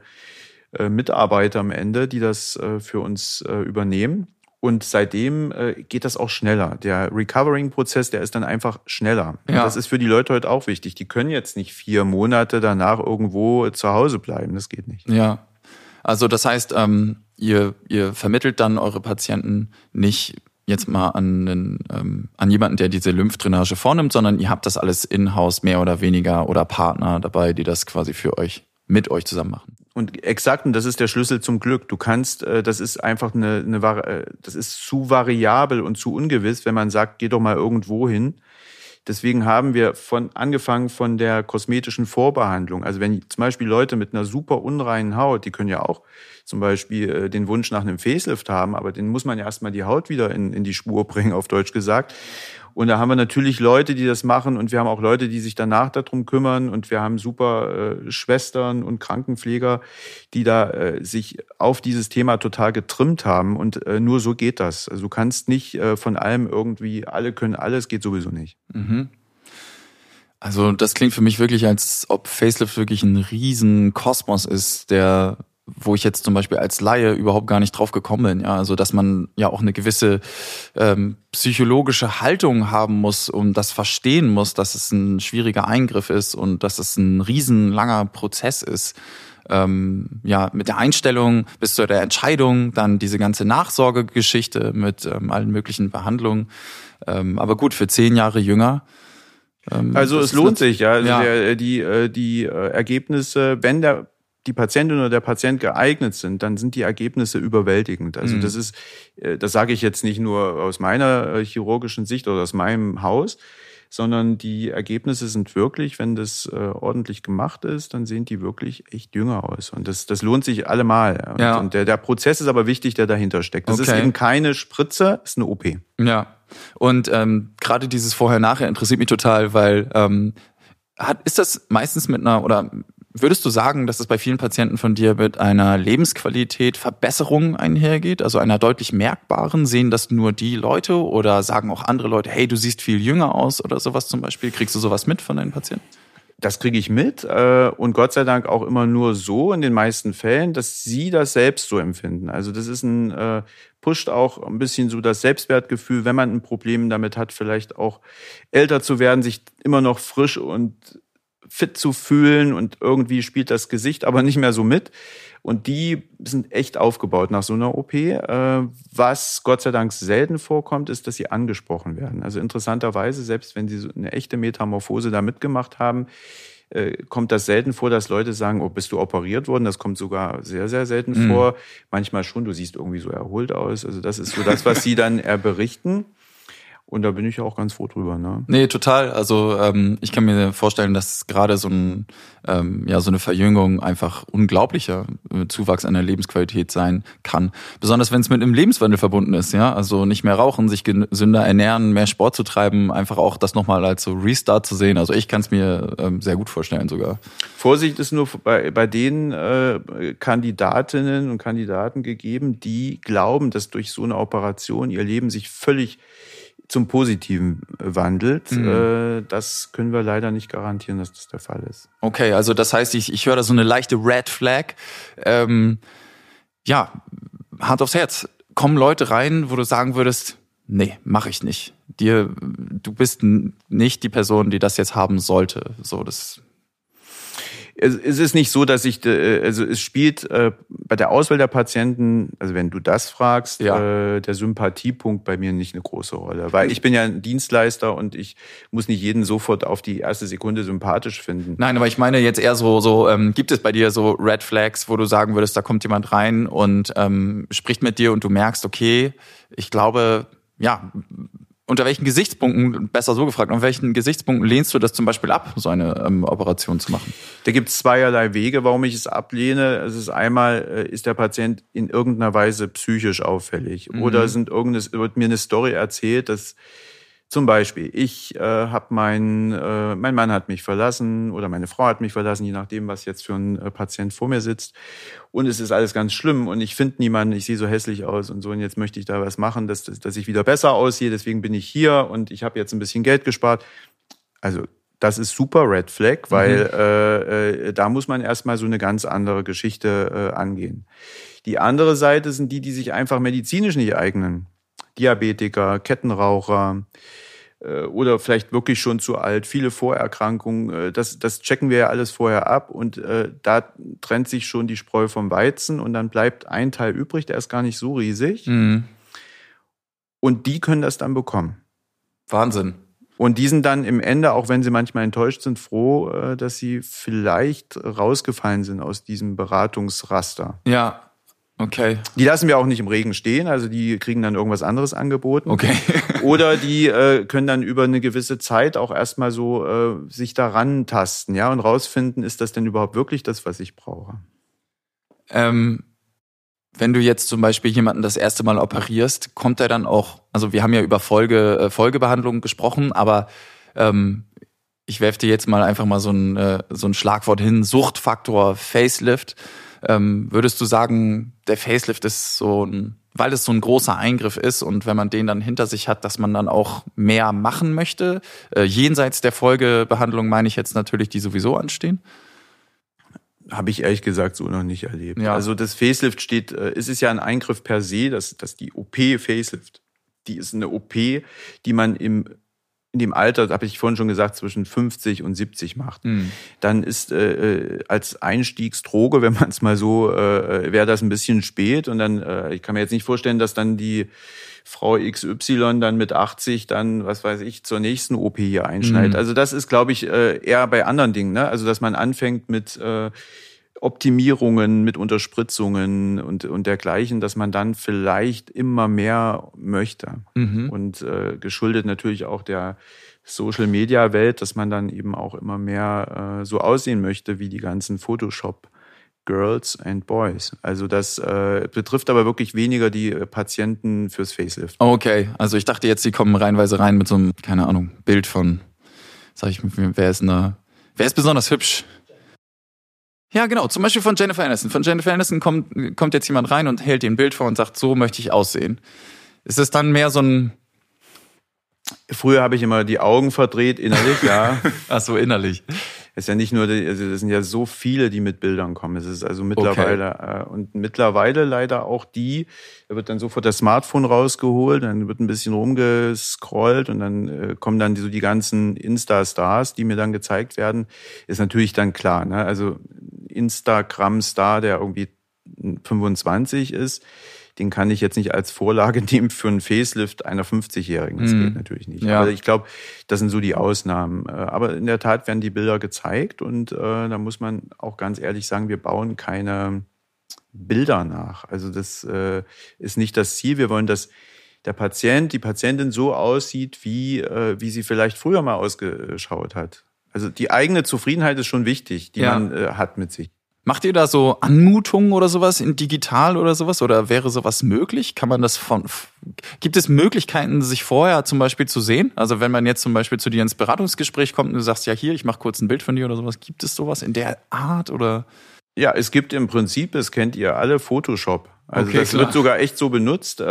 äh, Mitarbeiter am Ende, die das äh, für uns äh, übernehmen. Und seitdem geht das auch schneller. Der Recovering-Prozess, der ist dann einfach schneller. Ja. das ist für die Leute heute auch wichtig. Die können jetzt nicht vier Monate danach irgendwo zu Hause bleiben. Das geht nicht. Ja. Also das heißt, ähm, ihr, ihr vermittelt dann eure Patienten nicht jetzt mal an, einen, ähm, an jemanden, der diese Lymphdrainage vornimmt, sondern ihr habt das alles in-house mehr oder weniger oder Partner dabei, die das quasi für euch mit euch zusammen machen. Und exakt, und das ist der Schlüssel zum Glück. Du kannst, äh, das ist einfach eine, eine äh, das ist zu variabel und zu ungewiss, wenn man sagt, geh doch mal irgendwo hin. Deswegen haben wir von angefangen von der kosmetischen Vorbehandlung. Also wenn zum Beispiel Leute mit einer super unreinen Haut, die können ja auch zum Beispiel äh, den Wunsch nach einem Facelift haben, aber den muss man ja erstmal die Haut wieder in, in die Spur [laughs] bringen, auf Deutsch gesagt. Und da haben wir natürlich Leute, die das machen und wir haben auch Leute, die sich danach darum kümmern und wir haben super äh, Schwestern und Krankenpfleger, die da äh, sich auf dieses Thema total getrimmt haben und äh, nur so geht das. Also du kannst nicht äh, von allem irgendwie, alle können alles, geht sowieso nicht. Mhm. Also das klingt für mich wirklich, als ob Facelift wirklich ein riesen Kosmos ist, der wo ich jetzt zum Beispiel als Laie überhaupt gar nicht drauf gekommen bin. Ja, also dass man ja auch eine gewisse ähm, psychologische Haltung haben muss und das verstehen muss, dass es ein schwieriger Eingriff ist und dass es ein riesenlanger Prozess ist. Ähm, ja, mit der Einstellung bis zu der Entscheidung, dann diese ganze Nachsorgegeschichte mit ähm, allen möglichen Behandlungen. Ähm, aber gut, für zehn Jahre jünger. Ähm, also es lohnt sich, ja. Also ja. Der, die, äh, die äh, Ergebnisse, wenn der die Patientin oder der Patient geeignet sind, dann sind die Ergebnisse überwältigend. Also mhm. das ist, äh, das sage ich jetzt nicht nur aus meiner äh, chirurgischen Sicht oder aus meinem Haus, sondern die Ergebnisse sind wirklich, wenn das äh, ordentlich gemacht ist, dann sehen die wirklich echt jünger aus. Und das, das lohnt sich allemal. Und, ja. und der, der Prozess ist aber wichtig, der dahinter steckt. Das okay. ist eben keine Spritze, ist eine OP. Ja. Und ähm, gerade dieses Vorher-Nachher interessiert mich total, weil ähm, hat, ist das meistens mit einer oder Würdest du sagen, dass es bei vielen Patienten von dir mit einer Lebensqualität Verbesserung einhergeht, also einer deutlich merkbaren? Sehen das nur die Leute oder sagen auch andere Leute, hey, du siehst viel jünger aus oder sowas zum Beispiel? Kriegst du sowas mit von deinen Patienten? Das kriege ich mit äh, und Gott sei Dank auch immer nur so in den meisten Fällen, dass sie das selbst so empfinden. Also das ist ein äh, pusht auch ein bisschen so das Selbstwertgefühl, wenn man ein Problem damit hat, vielleicht auch älter zu werden, sich immer noch frisch und fit zu fühlen und irgendwie spielt das Gesicht aber nicht mehr so mit. Und die sind echt aufgebaut nach so einer OP. Äh, was Gott sei Dank selten vorkommt, ist, dass sie angesprochen werden. Also interessanterweise, selbst wenn sie so eine echte Metamorphose da mitgemacht haben, äh, kommt das selten vor, dass Leute sagen, oh, bist du operiert worden? Das kommt sogar sehr, sehr selten mhm. vor. Manchmal schon, du siehst irgendwie so erholt aus. Also das ist so das, was sie dann eher berichten. Und da bin ich ja auch ganz froh drüber. Ne? Nee, total. Also ähm, ich kann mir vorstellen, dass gerade so, ein, ähm, ja, so eine Verjüngung einfach unglaublicher äh, Zuwachs an der Lebensqualität sein kann. Besonders wenn es mit einem Lebenswandel verbunden ist. ja, Also nicht mehr rauchen, sich gesünder ernähren, mehr Sport zu treiben, einfach auch das nochmal als so Restart zu sehen. Also ich kann es mir ähm, sehr gut vorstellen sogar. Vorsicht ist nur bei, bei den äh, Kandidatinnen und Kandidaten gegeben, die glauben, dass durch so eine Operation ihr Leben sich völlig zum Positiven wandelt. Mhm. Äh, das können wir leider nicht garantieren, dass das der Fall ist. Okay, also das heißt, ich, ich höre da so eine leichte Red Flag. Ähm, ja, Hand aufs Herz. Kommen Leute rein, wo du sagen würdest, nee, mache ich nicht. Dir, du bist nicht die Person, die das jetzt haben sollte. So, das es, es ist nicht so, dass ich, äh, also es spielt äh, bei der Auswahl der Patienten, also wenn du das fragst, ja. äh, der Sympathiepunkt bei mir nicht eine große Rolle. Weil ich bin ja ein Dienstleister und ich muss nicht jeden sofort auf die erste Sekunde sympathisch finden. Nein, aber ich meine jetzt eher so, so ähm, gibt es bei dir so Red Flags, wo du sagen würdest, da kommt jemand rein und ähm, spricht mit dir und du merkst, okay, ich glaube, ja, unter welchen Gesichtspunkten, besser so gefragt, unter welchen Gesichtspunkten lehnst du das zum Beispiel ab, so eine ähm, Operation zu machen? Da gibt es zweierlei Wege, warum ich es ablehne. Es ist einmal, äh, ist der Patient in irgendeiner Weise psychisch auffällig mhm. oder sind irgendes, wird mir eine Story erzählt, dass zum Beispiel, ich äh, habe mein, äh, mein Mann hat mich verlassen oder meine Frau hat mich verlassen, je nachdem, was jetzt für ein äh, Patient vor mir sitzt. Und es ist alles ganz schlimm und ich finde niemanden, ich sehe so hässlich aus und so. Und jetzt möchte ich da was machen, dass, dass, dass ich wieder besser aussehe. Deswegen bin ich hier und ich habe jetzt ein bisschen Geld gespart. Also das ist super Red Flag, weil mhm. äh, äh, da muss man erstmal so eine ganz andere Geschichte äh, angehen. Die andere Seite sind die, die sich einfach medizinisch nicht eignen. Diabetiker, Kettenraucher äh, oder vielleicht wirklich schon zu alt, viele Vorerkrankungen. Äh, das, das checken wir ja alles vorher ab und äh, da trennt sich schon die Spreu vom Weizen und dann bleibt ein Teil übrig, der ist gar nicht so riesig. Mhm. Und die können das dann bekommen. Wahnsinn. Und die sind dann im Ende, auch wenn sie manchmal enttäuscht sind, froh, äh, dass sie vielleicht rausgefallen sind aus diesem Beratungsraster. Ja, Okay. Die lassen wir auch nicht im Regen stehen, also die kriegen dann irgendwas anderes angeboten. Okay. [laughs] Oder die äh, können dann über eine gewisse Zeit auch erstmal so äh, sich daran tasten, ja, und rausfinden, ist das denn überhaupt wirklich das, was ich brauche? Ähm, wenn du jetzt zum Beispiel jemanden das erste Mal operierst, kommt er dann auch, also wir haben ja über Folge, äh, Folgebehandlung gesprochen, aber ähm, ich werfe dir jetzt mal einfach mal so ein, äh, so ein Schlagwort hin, Suchtfaktor, Facelift. Ähm, würdest du sagen, der Facelift ist so ein, weil es so ein großer Eingriff ist und wenn man den dann hinter sich hat, dass man dann auch mehr machen möchte? Äh, jenseits der Folgebehandlung meine ich jetzt natürlich, die sowieso anstehen. Habe ich ehrlich gesagt so noch nicht erlebt. Ja. Also das Facelift steht, äh, es ist ja ein Eingriff per se, dass, dass die OP Facelift, die ist eine OP, die man im in dem Alter, habe ich vorhin schon gesagt, zwischen 50 und 70 macht, mhm. dann ist äh, äh, als Einstiegsdroge, [laughs] wenn man es mal so, äh, wäre das ein bisschen spät. Und dann, äh, ich kann mir jetzt nicht vorstellen, dass dann die Frau XY dann mit 80 dann, was weiß ich, zur nächsten OP hier einschneidet. Mhm. Also das ist, glaube ich, äh, eher bei anderen Dingen, ne? Also dass man anfängt mit äh, Optimierungen mit Unterspritzungen und, und dergleichen, dass man dann vielleicht immer mehr möchte. Mhm. Und äh, geschuldet natürlich auch der Social Media Welt, dass man dann eben auch immer mehr äh, so aussehen möchte wie die ganzen Photoshop Girls and Boys. Also das äh, betrifft aber wirklich weniger die äh, Patienten fürs Facelift. Okay, also ich dachte jetzt, die kommen reinweise rein mit so einem, keine Ahnung, Bild von, sag ich, wer ist eine, wer ist besonders hübsch? Ja, genau, zum Beispiel von Jennifer Aniston. Von Jennifer Aniston kommt, kommt jetzt jemand rein und hält ihr ein Bild vor und sagt, so möchte ich aussehen. Ist es dann mehr so ein Früher habe ich immer die Augen verdreht, innerlich, ja. [laughs] Ach so, innerlich. Es ist ja nicht nur, die, also es sind ja so viele, die mit Bildern kommen. Es ist also mittlerweile okay. äh, und mittlerweile leider auch die, da wird dann sofort das Smartphone rausgeholt, dann wird ein bisschen rumgescrollt und dann äh, kommen dann so die ganzen Insta-Stars, die mir dann gezeigt werden. Ist natürlich dann klar, ne? Also Instagram-Star, der irgendwie 25 ist, den kann ich jetzt nicht als Vorlage [laughs] nehmen für einen Facelift einer 50-Jährigen. Das mhm. geht natürlich nicht. Ja. Aber ich glaube, das sind so die Ausnahmen. Äh, aber in der Tat werden die Bilder gezeigt und äh, da muss man auch ganz ehrlich sagen, wir bauen keine Bilder nach. Also das äh, ist nicht das Ziel. Wir wollen, dass der Patient, die Patientin so aussieht, wie, äh, wie sie vielleicht früher mal ausgeschaut hat. Also die eigene Zufriedenheit ist schon wichtig, die ja. man äh, hat mit sich. Macht ihr da so Anmutungen oder sowas in digital oder sowas? Oder wäre sowas möglich? Kann man das von, gibt es Möglichkeiten, sich vorher zum Beispiel zu sehen? Also wenn man jetzt zum Beispiel zu dir ins Beratungsgespräch kommt und du sagst, ja hier, ich mache kurz ein Bild von dir oder sowas, gibt es sowas in der Art oder? Ja, es gibt im Prinzip, es kennt ihr alle, Photoshop. Also okay, das klar. wird sogar echt so benutzt, äh,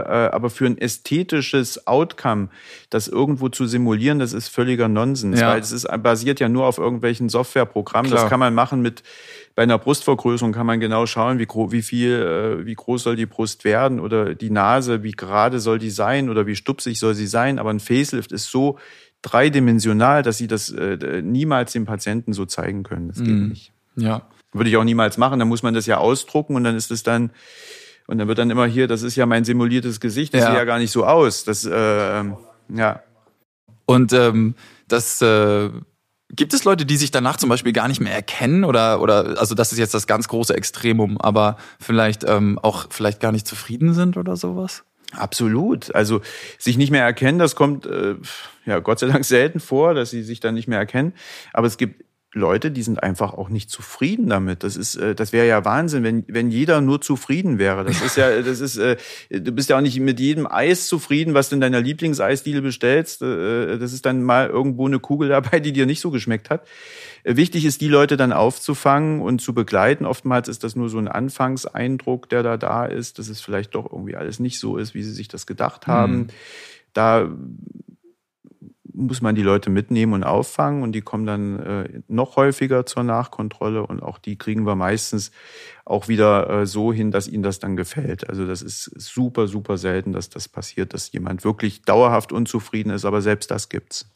äh, aber für ein ästhetisches Outcome, das irgendwo zu simulieren, das ist völliger Nonsens, ja. weil es ist basiert ja nur auf irgendwelchen Softwareprogrammen. Klar. Das kann man machen mit bei einer Brustvergrößerung kann man genau schauen, wie, wie viel, äh, wie groß soll die Brust werden oder die Nase, wie gerade soll die sein oder wie stupsig soll sie sein. Aber ein Facelift ist so dreidimensional, dass sie das äh, niemals dem Patienten so zeigen können. Das geht mm. nicht. Ja. Würde ich auch niemals machen. Dann muss man das ja ausdrucken und dann ist es dann, und dann wird dann immer hier, das ist ja mein simuliertes Gesicht, das ja. sieht ja gar nicht so aus. Das, äh, ja. Und ähm, das äh, gibt es Leute, die sich danach zum Beispiel gar nicht mehr erkennen oder oder also das ist jetzt das ganz große Extremum, aber vielleicht ähm, auch vielleicht gar nicht zufrieden sind oder sowas? Absolut. Also sich nicht mehr erkennen, das kommt äh, ja Gott sei Dank selten vor, dass sie sich dann nicht mehr erkennen. Aber es gibt Leute, die sind einfach auch nicht zufrieden damit. Das ist, äh, das wäre ja Wahnsinn, wenn wenn jeder nur zufrieden wäre. Das ist ja, [laughs] das ist, äh, du bist ja auch nicht mit jedem Eis zufrieden, was du in deiner Lieblingseisdiele bestellst. Äh, das ist dann mal irgendwo eine Kugel dabei, die dir nicht so geschmeckt hat. Wichtig ist, die Leute dann aufzufangen und zu begleiten. Oftmals ist das nur so ein Anfangseindruck, der da da ist, dass es vielleicht doch irgendwie alles nicht so ist, wie sie sich das gedacht haben. Mhm. Da muss man die Leute mitnehmen und auffangen und die kommen dann äh, noch häufiger zur Nachkontrolle und auch die kriegen wir meistens auch wieder äh, so hin, dass ihnen das dann gefällt. Also das ist super, super selten, dass das passiert, dass jemand wirklich dauerhaft unzufrieden ist, aber selbst das gibt's.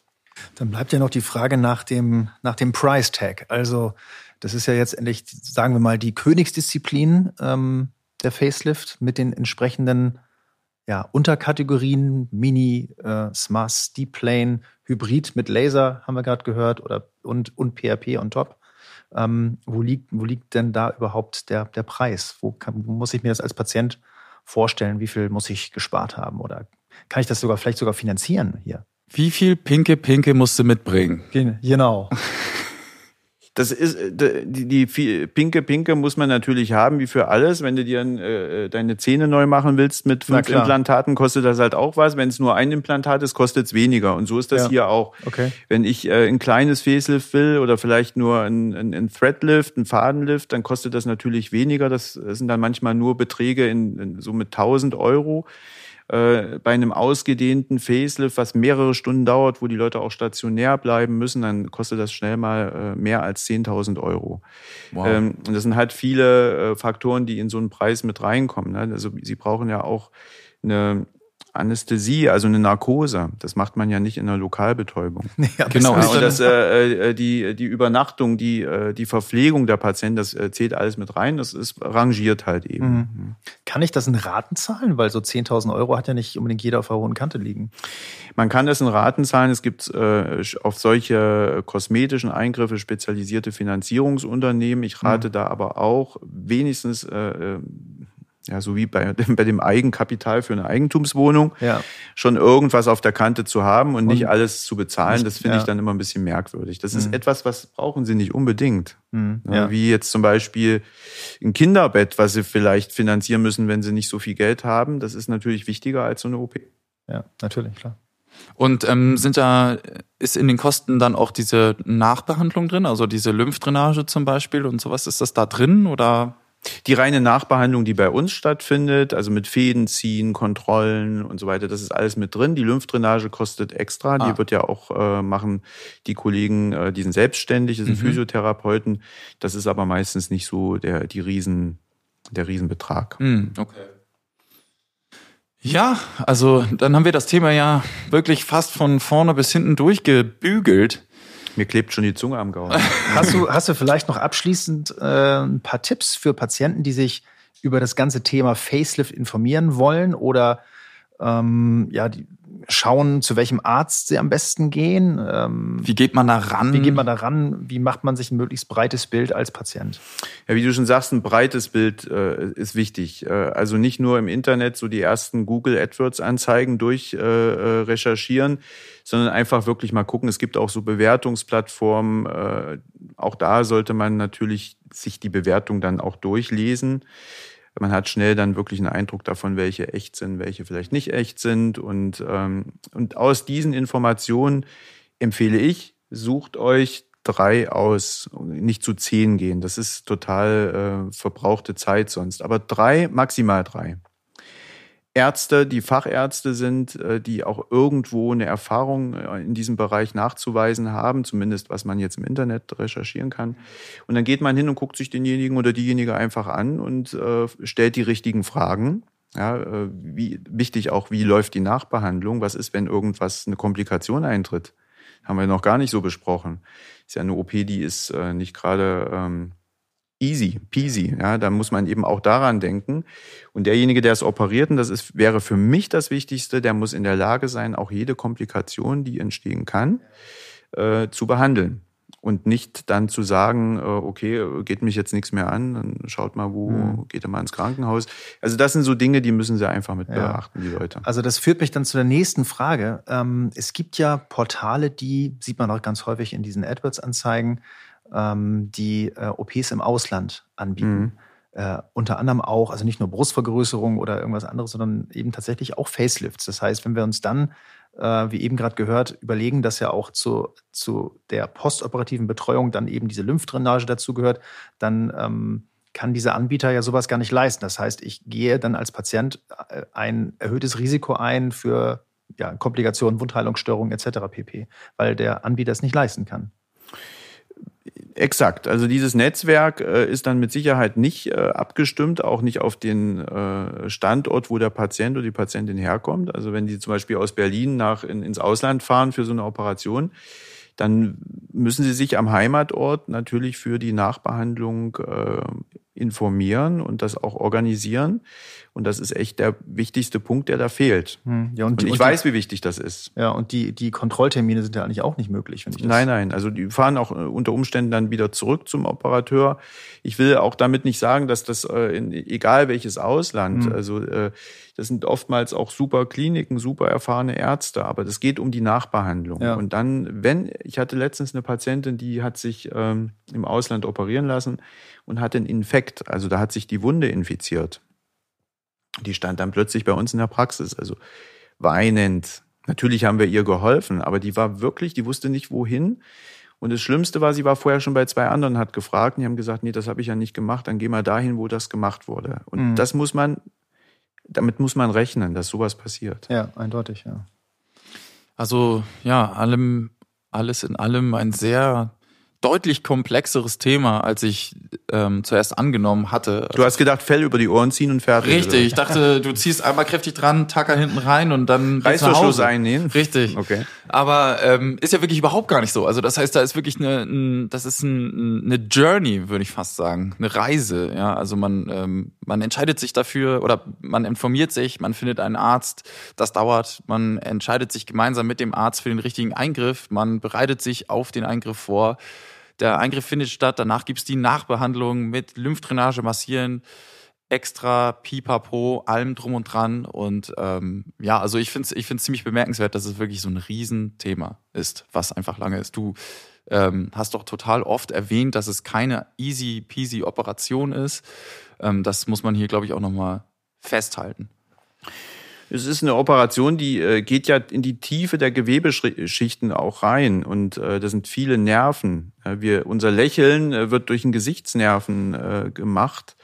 Dann bleibt ja noch die Frage nach dem, nach dem Price Tag. Also das ist ja jetzt endlich, sagen wir mal, die Königsdisziplin ähm, der Facelift mit den entsprechenden ja, Unterkategorien, Mini, äh, Smart, Deep Plane, Hybrid mit Laser, haben wir gerade gehört, oder und, und PHP on top. Ähm, wo, liegt, wo liegt denn da überhaupt der, der Preis? Wo, kann, wo muss ich mir das als Patient vorstellen? Wie viel muss ich gespart haben? Oder kann ich das sogar vielleicht sogar finanzieren hier? Wie viel Pinke Pinke musst du mitbringen? Genau. [laughs] Das ist äh, die, die pinke Pinke muss man natürlich haben, wie für alles. Wenn du dir äh, deine Zähne neu machen willst mit fünf Implantaten, kostet das halt auch was. Wenn es nur ein Implantat ist, kostet es weniger. Und so ist das ja. hier auch. Okay. Wenn ich äh, ein kleines Facelift will oder vielleicht nur ein, ein, ein Threadlift, ein Fadenlift, dann kostet das natürlich weniger. Das sind dann manchmal nur Beträge in, in so mit 1000 Euro äh, bei einem ausgedehnten Facelift, was mehrere Stunden dauert, wo die Leute auch stationär bleiben müssen, dann kostet das schnell mal äh, mehr als 10.000 Euro. Wow. Ähm, und das sind halt viele äh, Faktoren, die in so einen Preis mit reinkommen. Ne? Also sie brauchen ja auch eine Anästhesie, also eine Narkose. Das macht man ja nicht in einer Lokalbetäubung. [laughs] Ja, Genau. Und das, äh, äh, die, die Übernachtung, die, äh, die Verpflegung der Patienten, das äh, zählt alles mit rein. Das ist rangiert halt eben. Mhm. Kann ich das in Raten zahlen? Weil so 10.000 Euro hat ja nicht unbedingt jeder auf der hohen Kante liegen. Man kann das in Raten zahlen. Es gibt äh, auf solche kosmetischen Eingriffe spezialisierte Finanzierungsunternehmen. Ich rate mhm. da aber auch wenigstens äh, äh ja, so wie bei, [laughs] bei dem Eigenkapital für eine Eigentumswohnung, ja. schon irgendwas auf der Kante zu haben und, und nicht alles zu bezahlen, das finde ja. ich dann immer ein bisschen merkwürdig. Das mhm. ist etwas, was brauchen sie nicht unbedingt. Mhm. Ja. Wie jetzt zum Beispiel ein Kinderbett, was sie vielleicht finanzieren müssen, wenn sie nicht so viel Geld haben. Das ist natürlich wichtiger als so eine OP. Ja, natürlich, klar. Und ähm, sind da, ist in den Kosten dann auch diese Nachbehandlung drin, also diese Lymphdrainage zum Beispiel und sowas, ist das da drin oder? Die reine Nachbehandlung, die bei uns stattfindet, also mit Fäden ziehen, Kontrollen und so weiter, das ist alles mit drin. Die Lymphdrainage kostet extra. Ah. Die wird ja auch äh, machen die Kollegen, äh, die sind selbstständig, das sind mhm. Physiotherapeuten. Das ist aber meistens nicht so der, die Riesen, der Riesenbetrag. Mhm, okay. Ja, also dann haben wir das Thema ja wirklich fast von vorne bis hinten durchgebügelt. Mir klebt schon die Zunge am Gaumen. [laughs] hast, du, hast du vielleicht noch abschließend äh, ein paar Tipps für Patienten, die sich über das ganze Thema Facelift informieren wollen oder ähm, ja, die schauen, zu welchem Arzt sie am besten gehen. Ähm, wie geht man da ran? Wie geht man da ran? Wie macht man sich ein möglichst breites Bild als Patient? Ja, wie du schon sagst, ein breites Bild äh, ist wichtig. Äh, also nicht nur im Internet so die ersten Google AdWords Anzeigen durch äh, äh, recherchieren, sondern einfach wirklich mal gucken. Es gibt auch so Bewertungsplattformen. Äh, auch da sollte man natürlich sich die Bewertung dann auch durchlesen man hat schnell dann wirklich einen Eindruck davon, welche echt sind, welche vielleicht nicht echt sind. Und, ähm, und aus diesen Informationen empfehle ich, sucht euch drei aus, nicht zu zehn gehen. Das ist total äh, verbrauchte Zeit sonst. Aber drei, maximal drei. Ärzte, die Fachärzte sind, äh, die auch irgendwo eine Erfahrung äh, in diesem Bereich nachzuweisen haben, zumindest was man jetzt im Internet recherchieren kann. Und dann geht man hin und guckt sich denjenigen oder diejenige einfach an und äh, stellt die richtigen Fragen. Ja, äh, wie wichtig auch, wie läuft die Nachbehandlung? Was ist, wenn irgendwas eine Komplikation eintritt? Haben wir noch gar nicht so besprochen. Ist ja eine OP, die ist äh, nicht gerade ähm, easy, peasy. Ja, da muss man eben auch daran denken. Und derjenige, der es operiert, und das ist, wäre für mich das Wichtigste, der muss in der Lage sein, auch jede Komplikation, die entstehen kann, äh, zu behandeln. Und nicht dann zu sagen, äh, okay, geht mich jetzt nichts mehr an, dann schaut mal, wo mhm. geht er mal ins Krankenhaus. Also das sind so Dinge, die müssen sie einfach mit ja. beachten, die Leute. Also das führt mich dann zu der nächsten Frage. Ähm, es gibt ja Portale, die sieht man auch ganz häufig in diesen AdWords-Anzeigen, ähm, die äh, OPs im Ausland anbieten. Mhm. Äh, unter anderem auch, also nicht nur Brustvergrößerung oder irgendwas anderes, sondern eben tatsächlich auch Facelifts. Das heißt, wenn wir uns dann, äh, wie eben gerade gehört, überlegen, dass ja auch zu, zu der postoperativen Betreuung dann eben diese Lymphdrainage dazu gehört, dann ähm, kann dieser Anbieter ja sowas gar nicht leisten. Das heißt, ich gehe dann als Patient äh, ein erhöhtes Risiko ein für ja, Komplikationen, Wundheilungsstörungen etc. pp., weil der Anbieter es nicht leisten kann. Exakt. Also dieses Netzwerk äh, ist dann mit Sicherheit nicht äh, abgestimmt, auch nicht auf den äh, Standort, wo der Patient oder die Patientin herkommt. Also wenn die zum Beispiel aus Berlin nach in, ins Ausland fahren für so eine Operation, dann müssen sie sich am Heimatort natürlich für die Nachbehandlung äh, informieren und das auch organisieren. Und das ist echt der wichtigste Punkt, der da fehlt. Hm. Ja, und, und ich und weiß, die, wie wichtig das ist. Ja, und die, die Kontrolltermine sind ja eigentlich auch nicht möglich, wenn ich das Nein, nein. Also die fahren auch äh, unter Umständen dann wieder zurück zum Operateur. Ich will auch damit nicht sagen, dass das, äh, in, egal welches Ausland, hm. also äh, das sind oftmals auch super Kliniken, super erfahrene Ärzte, aber das geht um die Nachbehandlung. Ja. Und dann, wenn, ich hatte letztens eine Patientin, die hat sich ähm, im Ausland operieren lassen und hatte einen Infekt, also da hat sich die Wunde infiziert. Die stand dann plötzlich bei uns in der Praxis, also weinend. Natürlich haben wir ihr geholfen, aber die war wirklich, die wusste nicht wohin. Und das Schlimmste war, sie war vorher schon bei zwei anderen, hat gefragt, und die haben gesagt, nee, das habe ich ja nicht gemacht, dann geh mal dahin, wo das gemacht wurde. Und mhm. das muss man, damit muss man rechnen, dass sowas passiert. Ja, eindeutig, ja. Also ja, allem, alles in allem ein sehr deutlich komplexeres Thema, als ich ähm, zuerst angenommen hatte. Du hast gedacht, Fell über die Ohren ziehen und fertig. Richtig, ich dachte, du ziehst einmal kräftig dran, Tacker hinten rein und dann Reißverschluss einnähen. Richtig. Okay. Aber ähm, ist ja wirklich überhaupt gar nicht so. Also das heißt, da ist wirklich eine, ein, das ist ein, eine Journey, würde ich fast sagen, eine Reise. Ja, also man ähm, man entscheidet sich dafür oder man informiert sich, man findet einen Arzt. Das dauert. Man entscheidet sich gemeinsam mit dem Arzt für den richtigen Eingriff. Man bereitet sich auf den Eingriff vor. Der Eingriff findet statt. Danach gibt's die Nachbehandlung mit Lymphdrainage, Massieren extra Pipapo, allem drum und dran. Und ähm, ja, also ich finde es ich find's ziemlich bemerkenswert, dass es wirklich so ein Riesenthema ist, was einfach lange ist. Du ähm, hast doch total oft erwähnt, dass es keine easy peasy Operation ist. Ähm, das muss man hier, glaube ich, auch nochmal festhalten. Es ist eine Operation, die äh, geht ja in die Tiefe der Gewebeschichten auch rein und äh, das sind viele Nerven. Ja, wir, unser Lächeln äh, wird durch den Gesichtsnerven äh, gemacht.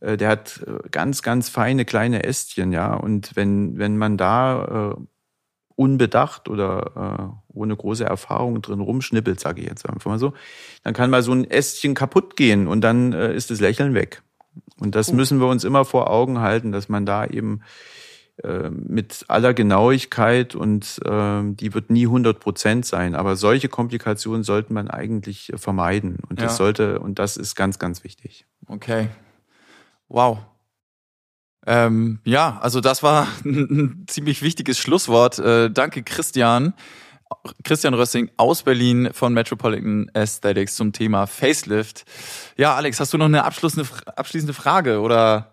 Äh, der hat äh, ganz, ganz feine kleine Ästchen, ja. Und wenn, wenn man da äh, unbedacht oder äh, ohne große Erfahrung drin rumschnippelt, sage ich jetzt einfach mal so, dann kann mal so ein Ästchen kaputt gehen und dann äh, ist das Lächeln weg. Und das müssen wir uns immer vor Augen halten, dass man da eben äh, mit aller Genauigkeit und äh, die wird nie 100 Prozent sein, aber solche Komplikationen sollte man eigentlich vermeiden und das Ja. sollte und das ist ganz, ganz wichtig. Okay. Wow. Ähm, ja, also das war [laughs] ein ziemlich wichtiges Schlusswort. Äh, danke, Christian. Christian Rössing aus Berlin von Metropolitan Aesthetics zum Thema Facelift. Ja, Alex, hast du noch eine abschließende, abschließende Frage oder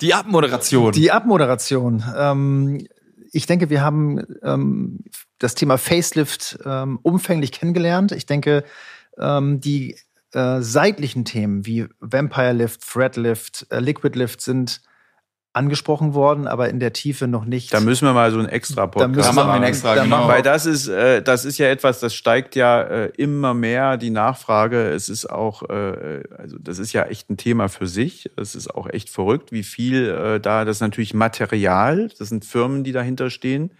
die Abmoderation? Die Abmoderation. Ähm, ich denke, wir haben ähm, das Thema Facelift ähm, umfänglich kennengelernt. Ich denke, ähm, die äh, seitlichen Themen wie Vampire Lift, Thread Lift, äh, Liquid Lift sind angesprochen worden, aber in der Tiefe noch nicht. Da müssen wir mal so ein extra Da Podcast müssen Da machen wir einen extra, da genau. machen Weil das ist, äh, das ist ja etwas, das steigt ja äh, immer mehr, die Nachfrage. Es ist auch, äh, also das ist ja echt ein Thema für sich. Es ist auch echt verrückt, wie viel äh, da, das ist natürlich Material, das sind Firmen, die dahinter stehen.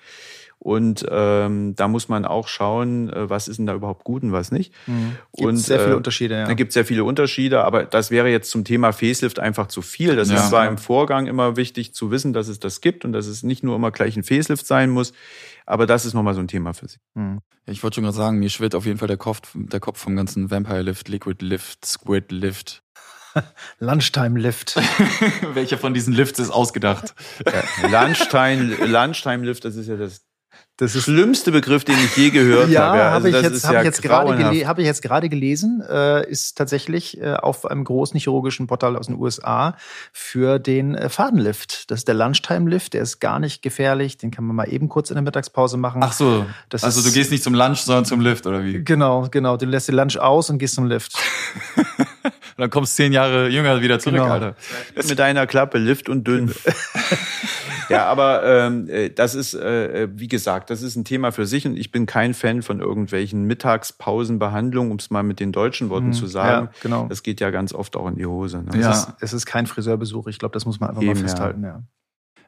Und ähm, da muss man auch schauen, äh, was ist denn da überhaupt gut und was nicht. Mhm. Gibt Und, sehr viele äh, Unterschiede. Ja. Da gibt es sehr viele Unterschiede, aber das wäre jetzt zum Thema Facelift einfach zu viel. Das Ja. ist zwar im Vorgang immer wichtig zu wissen, dass es das gibt und dass es nicht nur immer gleich ein Facelift sein muss, aber das ist nochmal so ein Thema für sich. Mhm. Ich wollte schon gerade sagen, mir schwirrt auf jeden Fall der Kopf, der Kopf vom ganzen Vampire Lift, Liquid Lift, Squid Lift. [laughs] Lunchtime Lift. [laughs] Welcher von diesen Lifts ist ausgedacht? Ja, Lunchtime, Lunchtime Lift, das ist ja das Das ist schlimmste Begriff, den ich je gehört ja, habe. habe Also ich das jetzt, habe ja ich jetzt gerade gele habe ich jetzt gerade gelesen, äh, ist tatsächlich äh, auf einem großen chirurgischen Portal aus den USA für den äh, Fadenlift. Das ist der Lunchtime Lift, der ist gar nicht gefährlich, den kann man mal eben kurz in der Mittagspause machen. Ach so, Das also ist- du gehst nicht zum Lunch, sondern zum Lift oder wie? Genau, genau. Du lässt den Lunch aus und gehst zum Lift. [laughs] dann kommst zehn Jahre jünger wieder zurück, Genau. Alter. mit deiner Klappe, Lift und dünn. [laughs] ja, aber ähm, äh, das ist, äh, wie gesagt, das ist ein Thema für sich und ich bin kein Fan von irgendwelchen Mittagspausenbehandlungen, um es mal mit den deutschen Worten zu sagen. Mhm. Ja, genau. Das geht ja ganz oft auch in die Hose. Ne? Ja. Es, ist, es ist kein Friseurbesuch. Ich glaube, das muss man einfach Eben, mal ja. festhalten. Ja.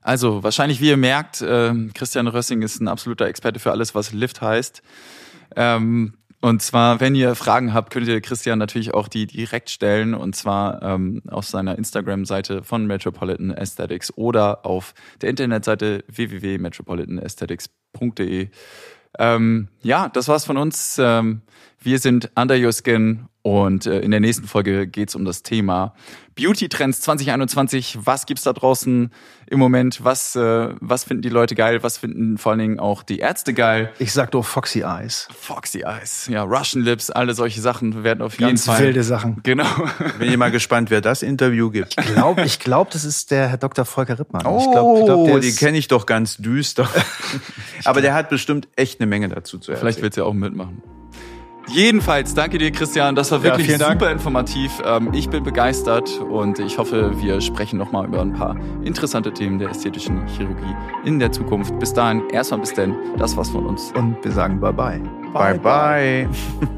Also, wahrscheinlich, wie ihr merkt, ähm, Christian Rössing ist ein absoluter Experte für alles, was Lift heißt. Ähm, und zwar, wenn ihr Fragen habt, könnt ihr Christian natürlich auch die direkt stellen. Und zwar ähm, auf seiner Instagram-Seite von Metropolitan Aesthetics oder auf der Internetseite www.metropolitanaesthetics.de. Ähm, ja, das war's von uns. Ähm, wir sind Under Your Skin und äh, in der nächsten Folge geht's um das Thema Beauty Trends 2021. Was gibt's da draußen im Moment? Was, äh, was finden die Leute geil? Was finden vor allen Dingen auch die Ärzte geil? Ich sag doch Foxy Eyes. Foxy Eyes, ja, Russian Lips, alle solche Sachen werden auf jeden Ganz Fall. wilde Sachen. Genau. Bin ich mal gespannt, wer das Interview gibt. Ich glaube, ich glaub, das ist der Herr Dr. Volker Rippmann. Oh, ich glaub, ich glaub, der den kenne ich doch ganz düster. [laughs] Aber der hat bestimmt echt eine Menge dazu zu erzählen. Vielleicht wird sie auch mitmachen. Jedenfalls, danke dir, Christian. Das war wirklich Dank. super informativ. Ähm, ich bin begeistert und ich hoffe, wir sprechen nochmal über ein paar interessante Themen der ästhetischen Chirurgie in der Zukunft. Bis dahin, erstmal bis denn. Das war's von uns. Und wir sagen Bye-bye. Bye bye. [laughs]